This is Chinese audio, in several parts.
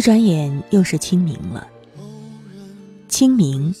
一转眼又是清明了。清明，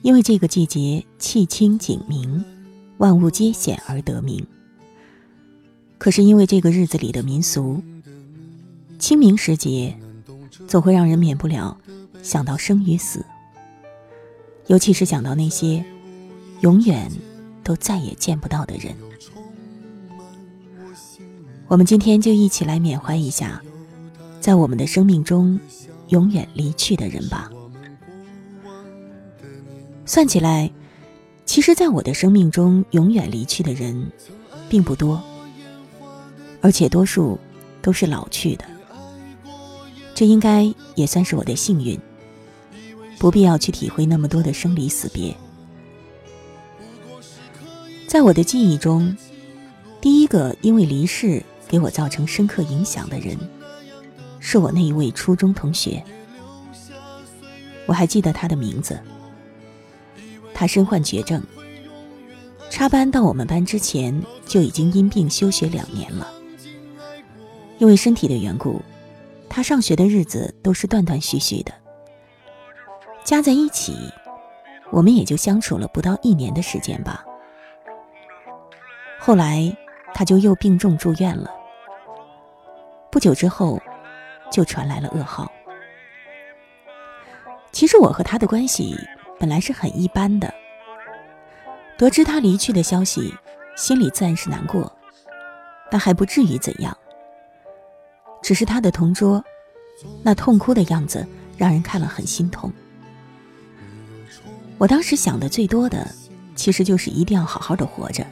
因为这个季节气清景明，万物皆显而得名。可是因为这个日子里的民俗，清明时节总会让人免不了想到生与死，尤其是想到那些永远都再也见不到的人。我们今天就一起来缅怀一下。在我们的生命中，永远离去的人吧。算起来，其实，在我的生命中，永远离去的人并不多，而且多数都是老去的。这应该也算是我的幸运，不必要去体会那么多的生离死别。在我的记忆中，第一个因为离世给我造成深刻影响的人。是我那一位初中同学，我还记得他的名字。他身患绝症，插班到我们班之前就已经因病休学两年了。因为身体的缘故，他上学的日子都是断断续续的。加在一起，我们也就相处了不到一年的时间吧。后来他就又病重住院了。不久之后。就传来了噩耗。其实我和他的关系本来是很一般的。得知他离去的消息，心里自然是难过，但还不至于怎样。只是他的同桌，那痛哭的样子让人看了很心痛。我当时想的最多的，其实就是一定要好好的活着。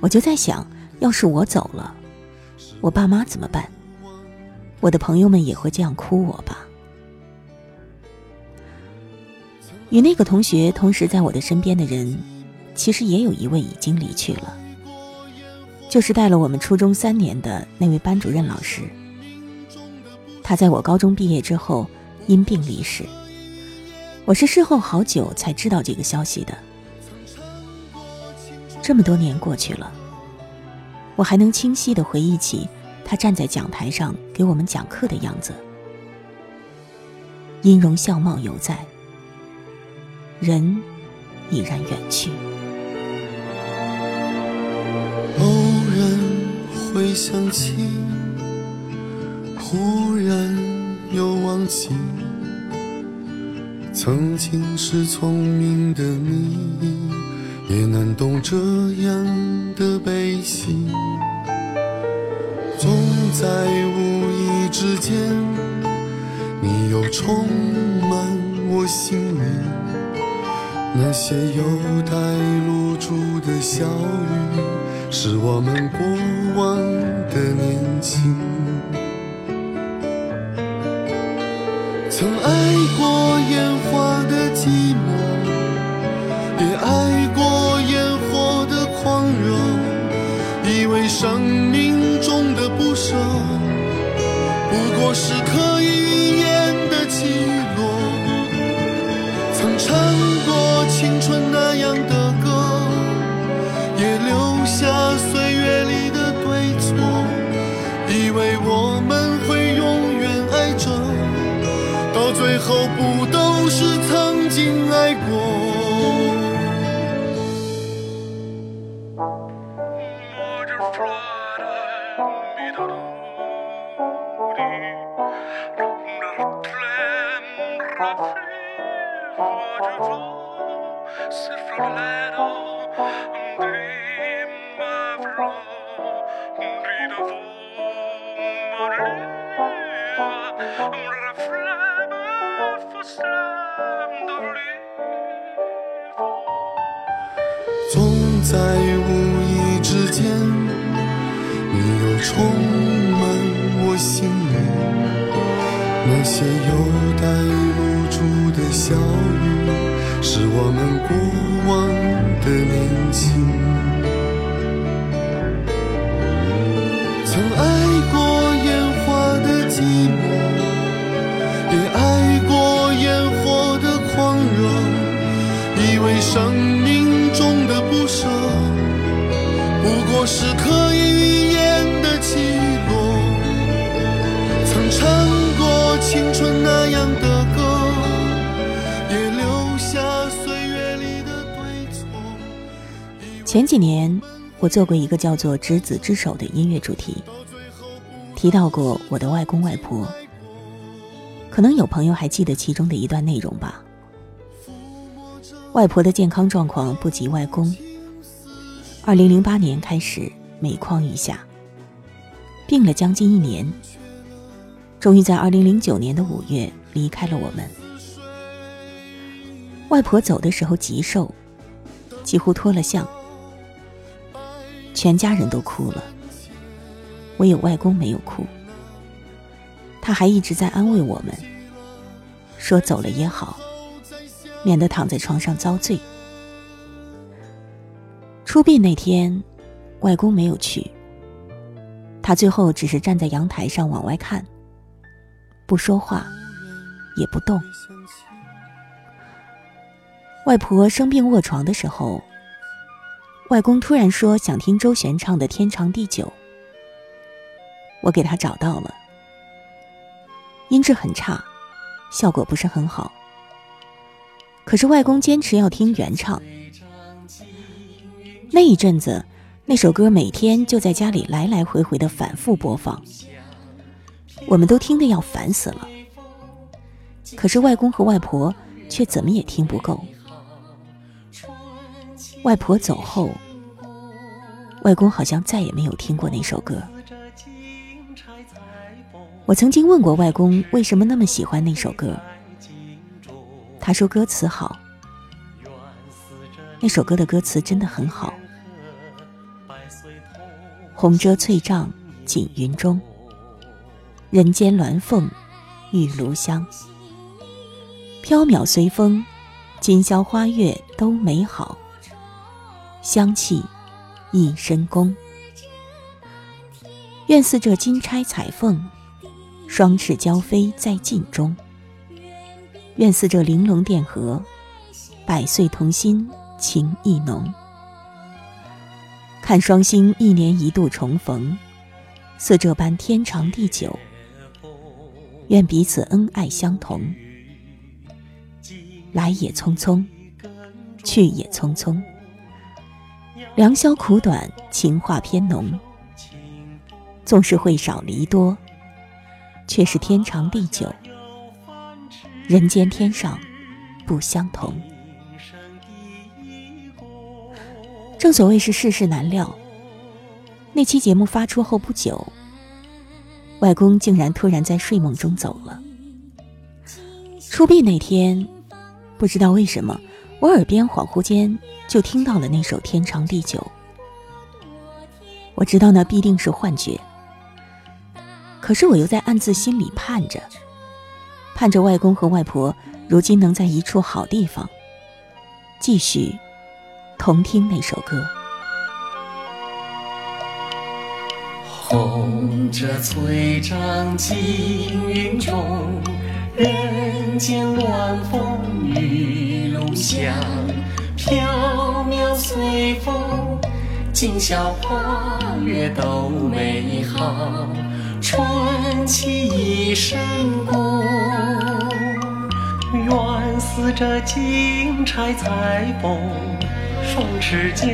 我就在想，要是我走了，我爸妈怎么办？我的朋友们也会这样哭我吧？与那个同学同时在我的身边的人，其实也有一位已经离去了，就是带了我们初中三年的那位班主任老师。他在我高中毕业之后因病离世，我是事后好久才知道这个消息的。这么多年过去了，我还能清晰的回忆起。他站在讲台上给我们讲课的样子，音容笑貌犹在，人已然远去。偶然会想起，忽然又忘记，曾经是聪明的你，也难懂这样的悲喜。在无意之间，你又充满我心里。那些犹带露珠的小雨，是我们过往的年轻。总在无意之间你又充满我心里。那些有带露珠的小雨，是我们过往的年轻。曾爱过烟花的寂寞，也爱过烟火的狂热，以为生命中的不舍，不过是可前几年，我做过一个叫做《执子之手》的音乐主题，提到过我的外公外婆。可能有朋友还记得其中的一段内容吧。外婆的健康状况不及外公。二零零八年开始每况愈下，病了将近一年，终于在二零零九年的五月离开了我们。外婆走的时候极瘦，几乎脱了相，全家人都哭了，唯有外公没有哭。他还一直在安慰我们，说走了也好，免得躺在床上遭罪。出殡那天，外公没有去。他最后只是站在阳台上往外看，不说话，也不动。外婆生病卧床的时候，外公突然说想听周璇唱的《天长地久》，我给他找到了，音质很差，效果不是很好。可是外公坚持要听原唱。那一阵子，那首歌每天就在家里来来回回的反复播放，我们都听得要烦死了。可是外公和外婆却怎么也听不够。外婆走后，外公好像再也没有听过那首歌。我曾经问过外公为什么那么喜欢那首歌，他说歌词好。那首歌的歌词真的很好。红遮翠帐锦云中，人间鸾凤玉炉香。缥缈随风，今宵花月都美好。香气一身功。愿似这金钗彩凤，双翅交飞在镜中。愿似这玲珑殿荷，百岁同心。情意浓，看双星一年一度重逢，似这般天长地久。愿彼此恩爱相同，来也匆匆，去也匆匆。良宵苦短，情话偏浓。纵是会少离多，却是天长地久。人间天上不相同。正所谓是世事难料。那期节目发出后不久，外公竟然突然在睡梦中走了。出殡那天，不知道为什么，我耳边恍惚间就听到了那首《天长地久》。我知道那必定是幻觉，可是我又在暗自心里盼着，盼着外公和外婆如今能在一处好地方，继续。同听那首歌。红着翠帐锦云中，人间鸾凤玉炉香。飘渺随风，今宵花月都美好。春气一身功，愿似这金钗彩凤。双翅交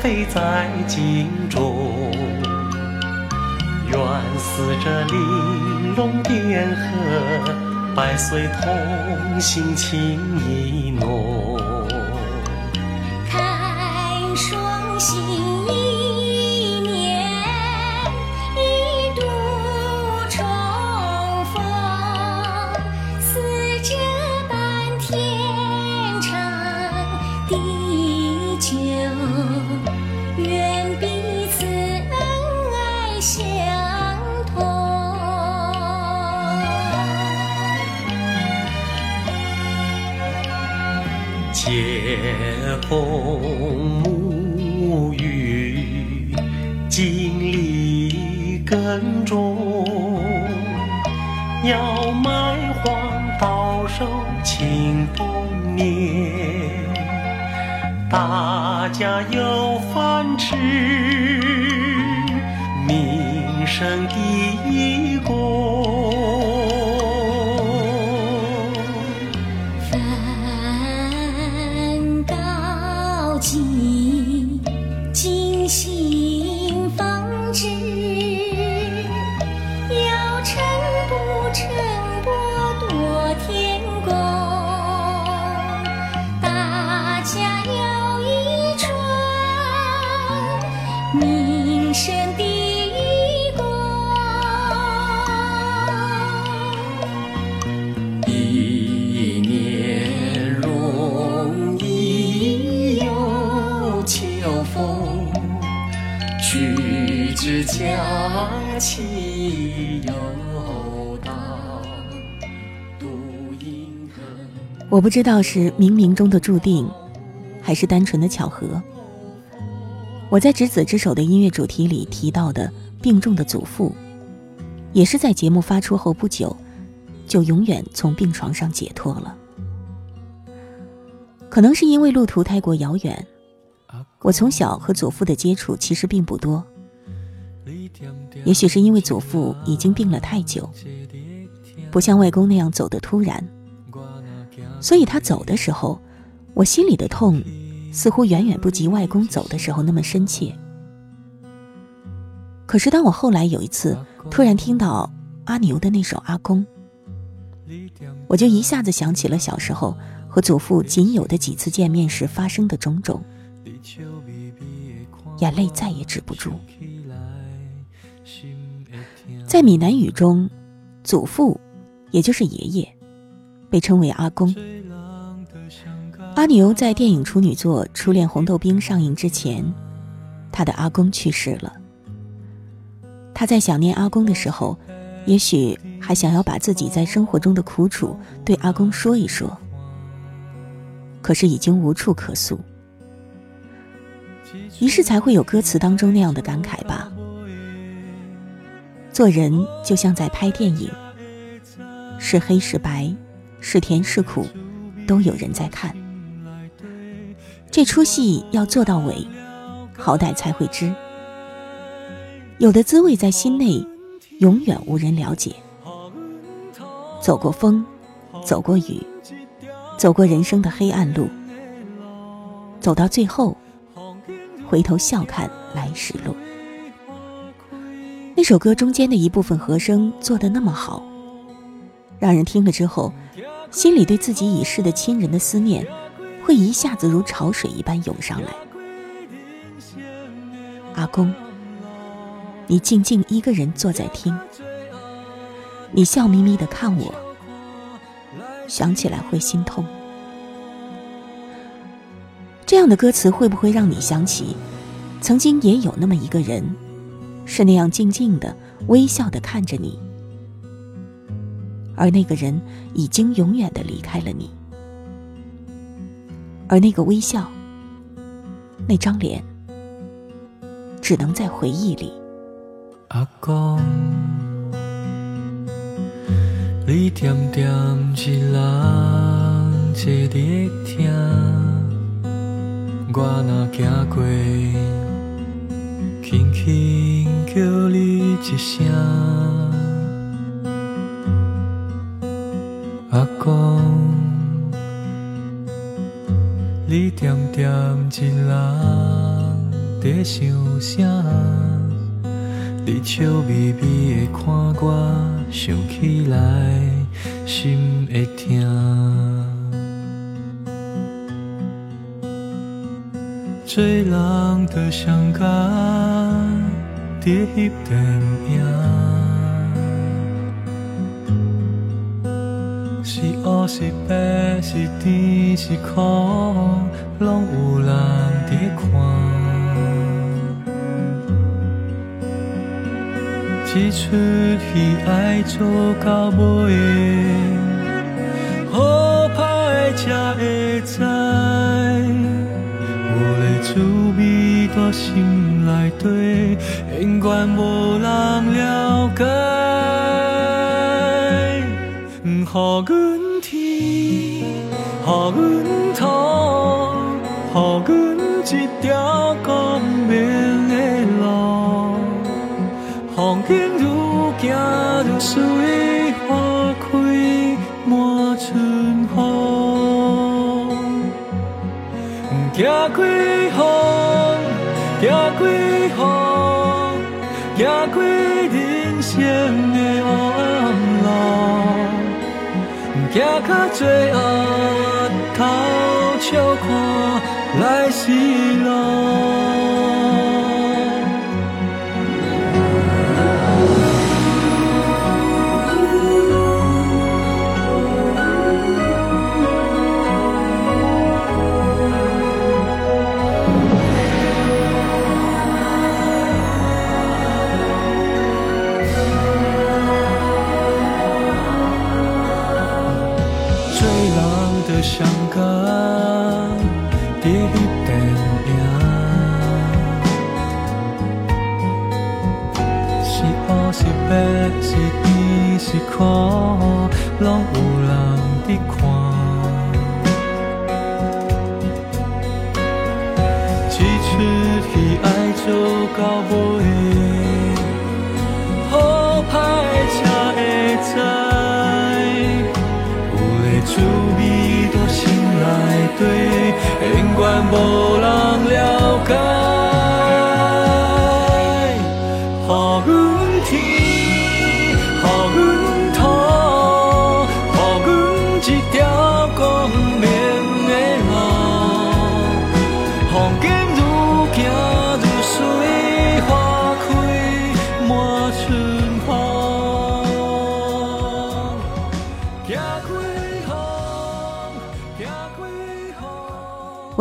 飞在镜中，愿似这玲珑殿荷，百岁同心情意风沐雨，经历耕种，要麦黄到手庆丰年，大家有饭吃，民生第我不知道是冥冥中的注定，还是单纯的巧合。我在《执子之手》的音乐主题里提到的病重的祖父，也是在节目发出后不久，就永远从病床上解脱了。可能是因为路途太过遥远，我从小和祖父的接触其实并不多。也许是因为祖父已经病了太久，不像外公那样走得突然，所以他走的时候，我心里的痛似乎远远不及外公走的时候那么深切。可是当我后来有一次突然听到阿牛的那首《阿公》，我就一下子想起了小时候和祖父仅有的几次见面时发生的种种，眼泪再也止不住。在闽南语中，祖父也就是爷爷，被称为阿公。阿牛在电影处女作《初恋红豆冰》上映之前，他的阿公去世了。他在想念阿公的时候，也许还想要把自己在生活中的苦楚对阿公说一说，可是已经无处可诉，于是才会有歌词当中那样的感慨吧。做人就像在拍电影，是黑是白，是甜是苦，都有人在看。这出戏要做到尾，好歹才会知。有的滋味在心内，永远无人了解。走过风，走过雨，走过人生的黑暗路，走到最后，回头笑看来时路。那首歌中间的一部分和声做得那么好，让人听了之后，心里对自己已逝的亲人的思念，会一下子如潮水一般涌上来。阿公，你静静一个人坐在听，你笑眯眯的看我，想起来会心痛。这样的歌词会不会让你想起，曾经也有那么一个人？是那样静静的、微笑的看着你，而那个人已经永远的离开了你，而那个微笑、那张脸，只能在回忆里。阿公，你点点一人坐伫听，我若行过。轻轻叫你一声，阿公，你点点一人在想啥？你笑眯眯的看我，想起来心会痛。做人就伤甲伫迄电影，是黑是白是甜是苦，拢有人伫看。一出戏爱做到尾，好歹才会知。滋味在心内底，永远无人了解。予阮天，予阮土，予阮一条光明的路，风景愈行愈水，花开满春风。行过风，行过雨，行过人生的黑暗路，行到最后，悄悄看来时路。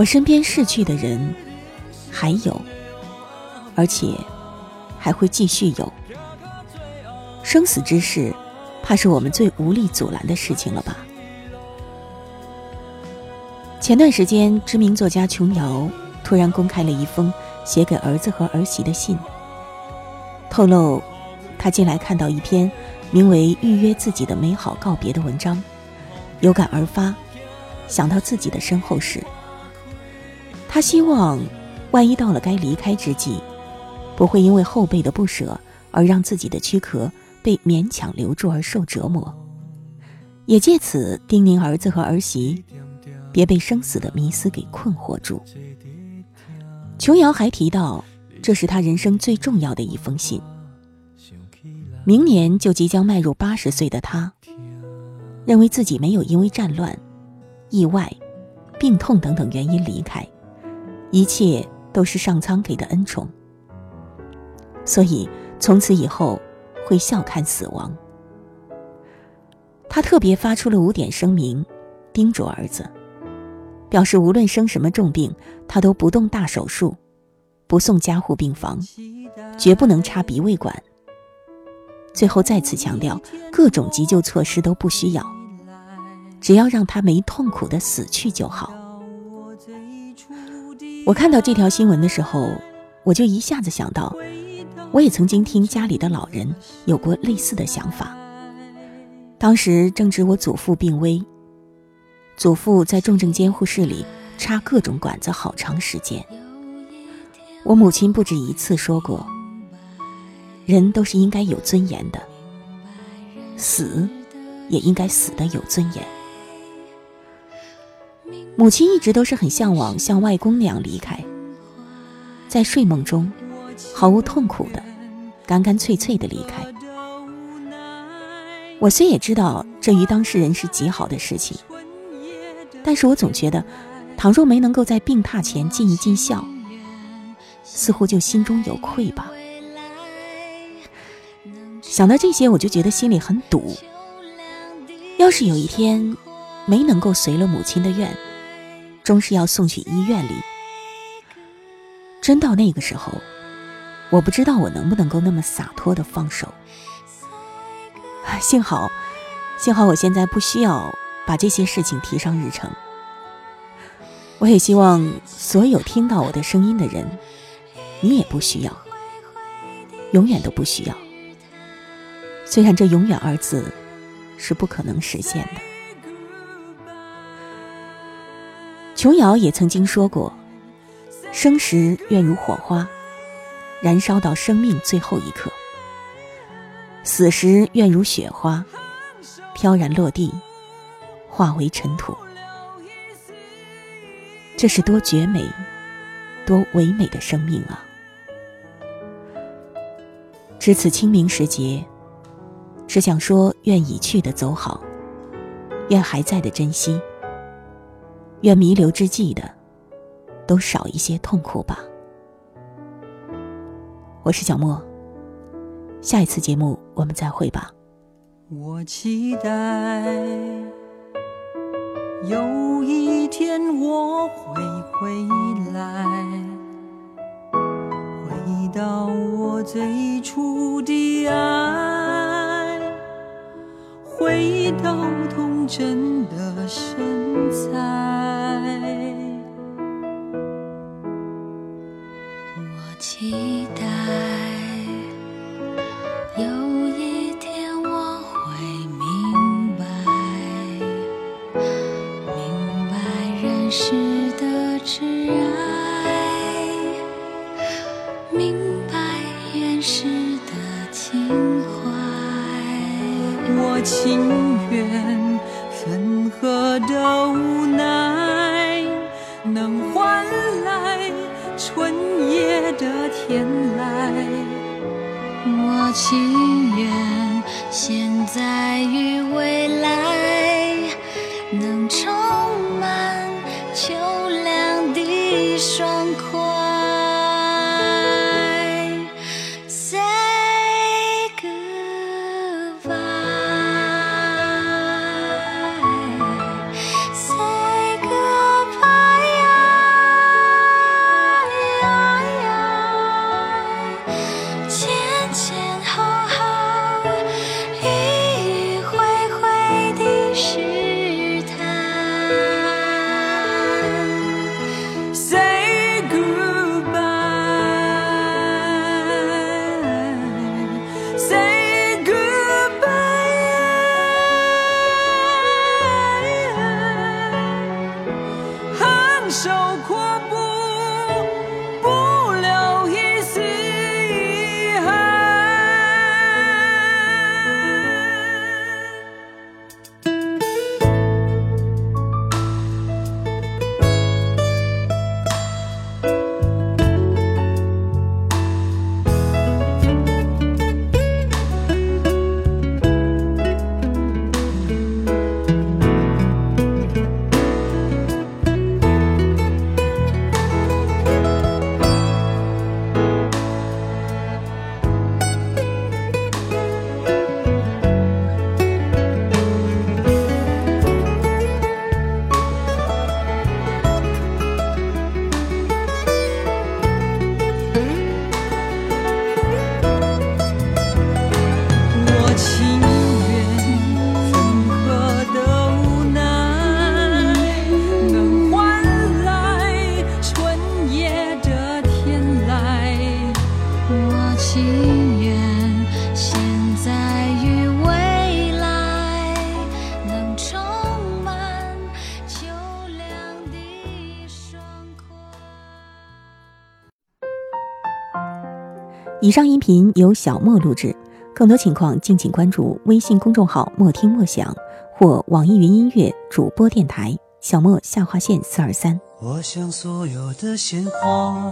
身边逝去的人还有，而且还会继续有。生死之事，怕是我们最无力阻拦的事情了吧？前段时间，知名作家琼瑶突然公开了一封写给儿子和儿媳的信，透露他近来看到一篇名为《预约自己的美好告别》的文章，有感而发，想到自己的身后事。他希望，万一到了该离开之际，不会因为后辈的不舍而让自己的躯壳被勉强留住而受折磨，也借此叮咛儿子和儿媳，别被生死的迷思给困惑住。琼瑶还提到，这是他人生最重要的一封信。明年就即将迈入八十岁的他，认为自己没有因为战乱、意外、病痛等等原因离开，一切都是上苍给的恩宠，所以从此以后会笑看死亡。他特别发出了五点声明，叮嘱儿子，表示无论生什么重病，他都不动大手术，不送加护病房，绝不能插鼻胃管。最后再次强调，各种急救措施都不需要，只要让他没痛苦的死去就好。我看到这条新闻的时候，我就一下子想到，我也曾经听家里的老人有过类似的想法。当时正值我祖父病危，祖父在重症监护室里插各种管子好长时间。我母亲不止一次说过。人都是应该有尊严的，死也应该死的有尊严。母亲一直都是很向往像外公那样离开，在睡梦中毫无痛苦的、干干脆脆的离开。我虽也知道这于当事人是极好的事情，但是我总觉得，倘若没能够在病榻前尽一尽孝，似乎就心中有愧吧。想到这些，我就觉得心里很堵。要是有一天没能够随了母亲的愿，终是要送去医院里，真到那个时候，我不知道我能不能够那么洒脱的放手。幸好，幸好我现在不需要把这些事情提上日程。我也希望所有听到我的声音的人，你也不需要，永远都不需要。虽然这“永远”二字是不可能实现的。琼瑶也曾经说过：“生时愿如火花，燃烧到生命最后一刻；死时愿如雪花，飘然落地，化为尘土。”这是多绝美、多唯美的生命啊！值此清明时节，只想说：愿已去的走好，愿还在的珍惜，愿弥留之际的都少一些痛苦吧。我是小莫，下一次节目我们再会吧。我期待。有一天我会回来，回到我最初的爱，回到童真的身材。情以上音频由小莫录制，更多情况敬请关注微信公众号“莫听莫想”或网易云音乐主播电台“小莫下划线四二三”。我想所有的鲜花